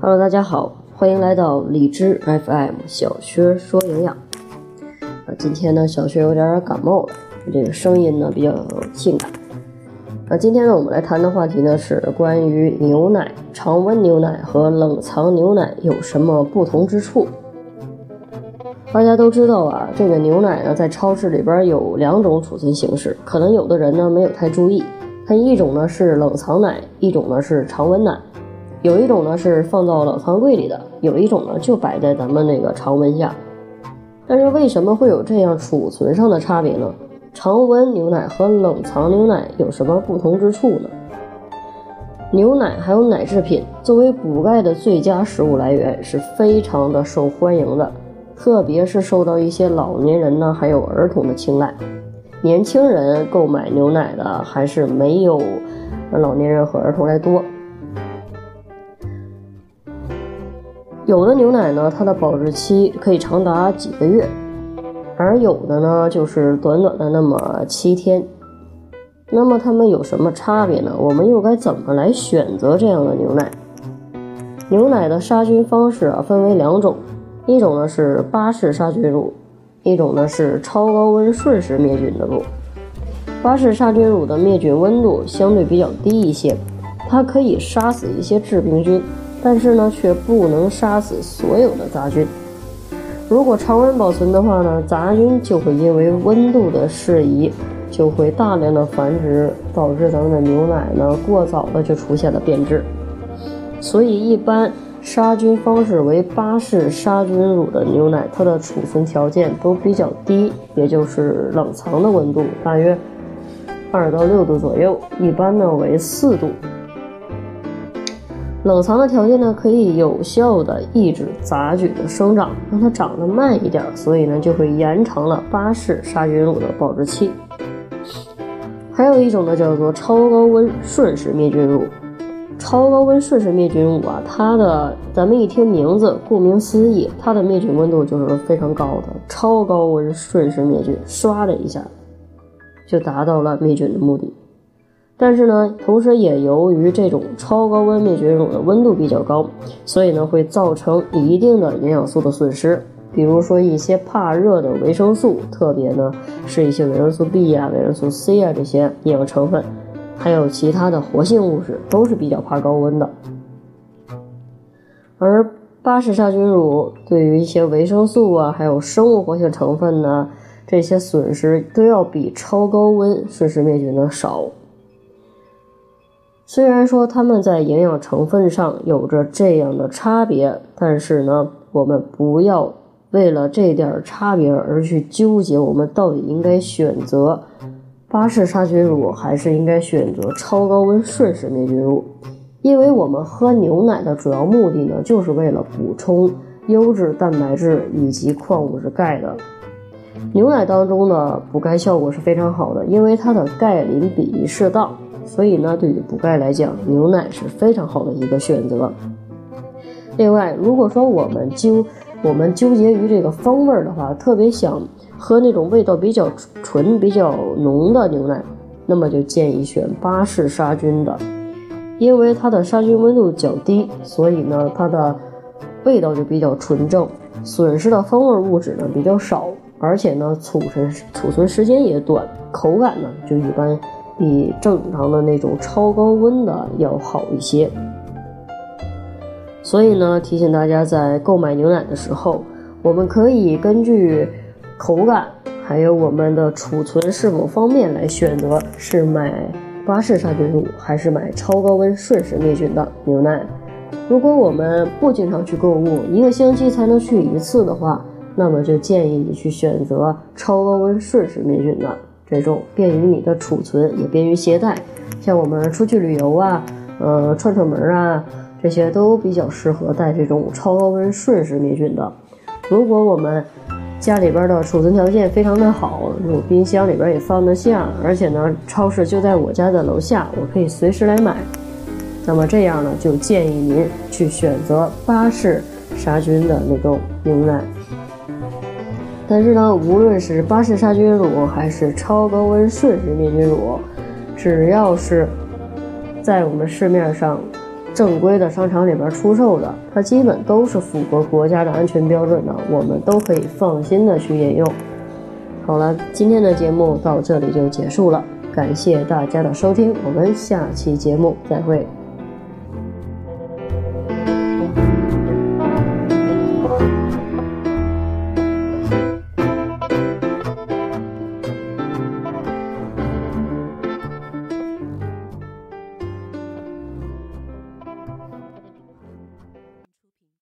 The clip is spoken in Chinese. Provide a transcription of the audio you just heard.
Hello，大家好，欢迎来到荔枝 FM 小薛说营养。啊，今天呢，小薛有点感冒了，这个声音呢比较性感。啊，今天呢，我们来谈的话题呢是关于牛奶，常温牛奶和冷藏牛奶有什么不同之处？大家都知道啊，这个牛奶呢，在超市里边有两种储存形式，可能有的人呢没有太注意。它一种呢是冷藏奶，一种呢是常温奶。有一种呢是放到冷藏柜里的，有一种呢就摆在咱们那个常温下。但是为什么会有这样储存上的差别呢？常温牛奶和冷藏牛奶有什么不同之处呢？牛奶还有奶制品作为补钙的最佳食物来源，是非常的受欢迎的，特别是受到一些老年人呢还有儿童的青睐。年轻人购买牛奶的还是没有老年人和儿童来多。有的牛奶呢，它的保质期可以长达几个月，而有的呢，就是短短的那么七天。那么它们有什么差别呢？我们又该怎么来选择这样的牛奶？牛奶的杀菌方式啊，分为两种，一种呢是巴氏杀菌乳。一种呢是超高温瞬时灭菌的乳，巴氏杀菌乳的灭菌温度相对比较低一些，它可以杀死一些致病菌，但是呢却不能杀死所有的杂菌。如果常温保存的话呢，杂菌就会因为温度的适宜，就会大量的繁殖，导致咱们的牛奶呢过早的就出现了变质。所以一般。杀菌方式为巴氏杀菌乳的牛奶，它的储存条件都比较低，也就是冷藏的温度大约二到六度左右，一般呢为四度。冷藏的条件呢可以有效的抑制杂菌的生长，让它长得慢一点，所以呢就会延长了巴氏杀菌乳的保质期。还有一种呢叫做超高温瞬时灭菌乳。超高温瞬时灭菌乳啊，它的咱们一听名字，顾名思义，它的灭菌温度就是非常高的。超高温瞬时灭菌，唰的一下就达到了灭菌的目的。但是呢，同时也由于这种超高温灭菌乳的温度比较高，所以呢会造成一定的营养素的损失，比如说一些怕热的维生素，特别呢是一些维生素 B 啊、维生素 C 啊这些营养成分。还有其他的活性物质都是比较怕高温的，而巴氏杀菌乳对于一些维生素啊，还有生物活性成分呢，这些损失都要比超高温瞬时灭菌的少。虽然说它们在营养成分上有着这样的差别，但是呢，我们不要为了这点差别而去纠结，我们到底应该选择。巴氏杀菌乳还是应该选择超高温瞬时灭菌乳，因为我们喝牛奶的主要目的呢，就是为了补充优质蛋白质以及矿物质钙的。牛奶当中的补钙效果是非常好的，因为它的钙磷比例适当，所以呢，对于补钙来讲，牛奶是非常好的一个选择。另外，如果说我们经我们纠结于这个风味儿的话，特别想。喝那种味道比较纯、比较浓的牛奶，那么就建议选巴氏杀菌的，因为它的杀菌温度较低，所以呢，它的味道就比较纯正，损失的风味物质呢比较少，而且呢，储存储存时间也短，口感呢就一般比正常的那种超高温的要好一些。所以呢，提醒大家在购买牛奶的时候，我们可以根据。口感还有我们的储存是否方便来选择是买巴氏杀菌乳还是买超高温瞬时灭菌的牛奶。如果我们不经常去购物，一个星期才能去一次的话，那么就建议你去选择超高温瞬时灭菌的这种，便于你的储存，也便于携带。像我们出去旅游啊，呃，串串门啊，这些都比较适合带这种超高温瞬时灭菌的。如果我们家里边的储存条件非常的好，我冰箱里边也放得下，而且呢，超市就在我家的楼下，我可以随时来买。那么这样呢，就建议您去选择巴氏杀菌的那种牛奶。但是呢，无论是巴氏杀菌乳还是超高温瞬时灭菌乳，只要是在我们市面上正规的商场里边出售的，它基本都是符合国家的安全标准的，我们都可以放心的去饮用。好了，今天的节目到这里就结束了，感谢大家的收听，我们下期节目再会。